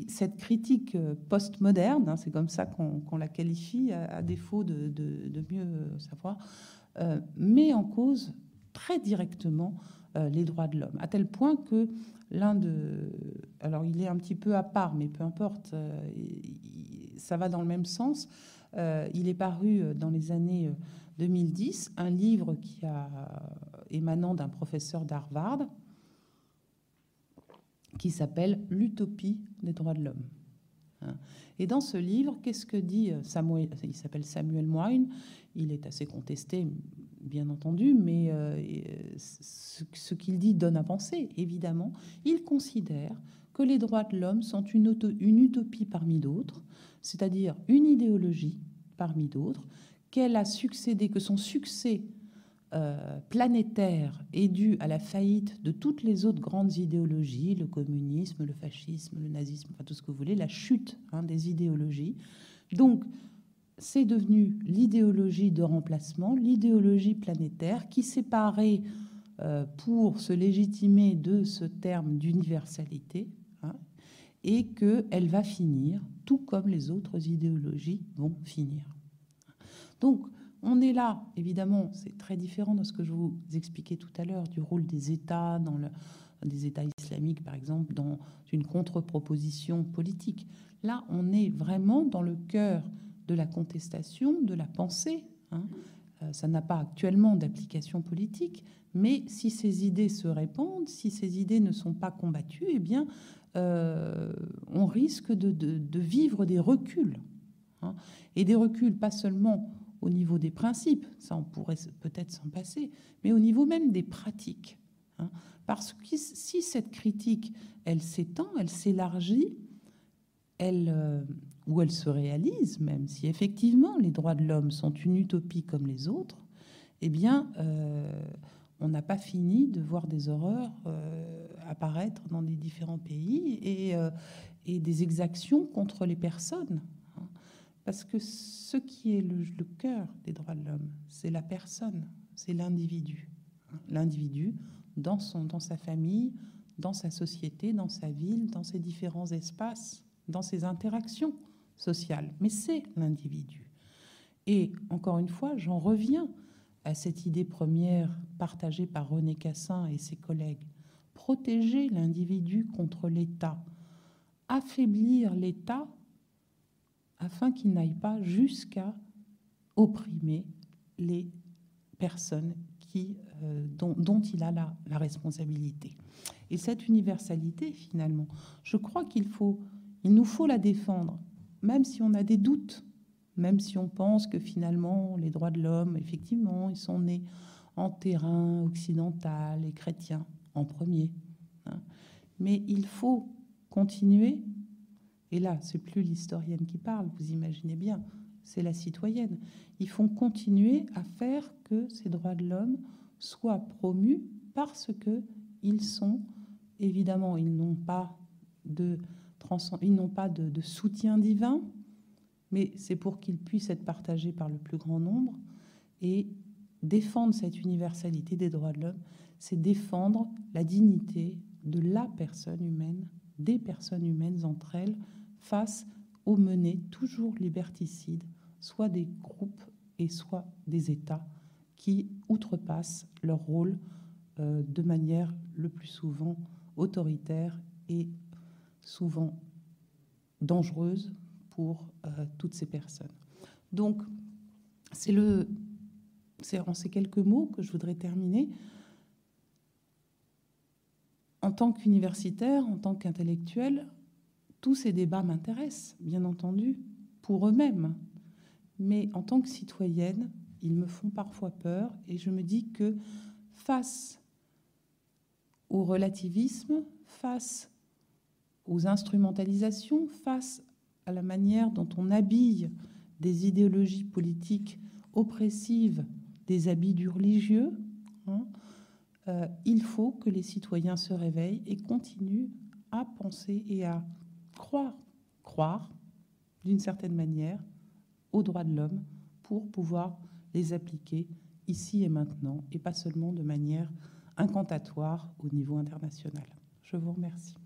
cette, critique postmoderne, hein, c'est comme ça qu'on la qualifie, à, défaut de, de, mieux savoir, met en cause très directement les droits de l'homme, à tel point que l'un de... Alors il est un petit peu à part, mais peu importe, ça va dans le même sens. il est paru dans les années 2010 un livre qui a émanant d'un professeur d'Harvard qui s'appelle L'utopie des droits de l'homme. Hein. Et dans ce livre, qu'est-ce que dit euh, Samuel Il s'appelle Samuel Moine. Il est assez contesté, bien entendu, mais euh, ce, qu'il dit donne à penser, évidemment. Il considère que les droits de l'homme sont une, une utopie parmi d'autres, c'est-à-dire une idéologie parmi d'autres, qu'elle a succédé, que son succès euh, planétaire est dû à la faillite de toutes les autres grandes idéologies, le communisme, le fascisme, le nazisme, enfin tout ce que vous voulez, la chute hein, des idéologies. Donc, c'est devenu l'idéologie de remplacement, l'idéologie planétaire qui parée euh, pour se légitimer de ce terme d'universalité hein, et qu'elle va finir, tout comme les autres idéologies vont finir. Donc, on est là, évidemment, c'est très différent de ce que je vous expliquais tout à l'heure, du rôle des États, dans des États islamiques, par exemple, dans une contre-proposition politique. Là, on est vraiment dans le cœur de la contestation, de la pensée. Hein. Euh, ça n'a pas actuellement d'application politique, mais si ces idées se répandent, si ces idées ne sont pas combattues, eh bien, euh, on risque de, vivre des reculs. Hein. Et des reculs, pas seulement au niveau des principes, ça on pourrait peut-être s'en passer, mais au niveau même des pratiques. Hein. Parce que si cette critique, elle s'étend, elle s'élargit, elle, euh, ou elle se réalise même, si effectivement les droits de l'homme sont une utopie comme les autres, eh bien, euh, on n'a pas fini de voir des horreurs euh, apparaître dans les différents pays et, et des exactions contre les personnes. Parce que ce qui est le, cœur des droits de l'homme, c'est la personne, c'est l'individu. L'individu dans, dans sa famille, dans sa société, dans sa ville, dans ses différents espaces, dans ses interactions sociales. Mais c'est l'individu. Et encore une fois, j'en reviens à cette idée première partagée par René Cassin et ses collègues. Protéger l'individu contre l'État. Affaiblir l'État afin qu'il n'aille pas jusqu'à opprimer les personnes qui, euh, dont, il a la, responsabilité. Et cette universalité, finalement, je crois qu'il faut, il nous faut la défendre, même si on a des doutes, même si on pense que finalement les droits de l'homme, effectivement, ils sont nés en terrain occidental et chrétien en premier. Hein. Mais il faut continuer et là, c'est plus l'historienne qui parle, vous imaginez bien, c'est la citoyenne. Ils font continuer à faire que ces droits de l'homme soient promus parce que ils sont évidemment, ils n'ont pas de soutien divin, mais c'est pour qu'ils puissent être partagés par le plus grand nombre et défendre cette universalité des droits de l'homme, c'est défendre la dignité de la personne humaine, des personnes humaines entre elles, face aux menées toujours liberticides, soit des groupes et soit des États qui outrepassent leur rôle euh, de manière le plus souvent autoritaire et souvent dangereuse pour euh, toutes ces personnes. Donc, c'est en ces quelques mots que je voudrais terminer. En tant qu'universitaire, en tant qu'intellectuel, tous ces débats m'intéressent, bien entendu, pour eux-mêmes. Mais en tant que citoyenne, ils me font parfois peur et je me dis que face au relativisme, face aux instrumentalisations, face à la manière dont on habille des idéologies politiques oppressives des habits du religieux, hein, euh, il faut que les citoyens se réveillent et continuent à penser et à croire, croire d'une certaine manière aux droits de l'homme pour pouvoir les appliquer ici et maintenant et pas seulement de manière incantatoire au niveau international. Je vous remercie.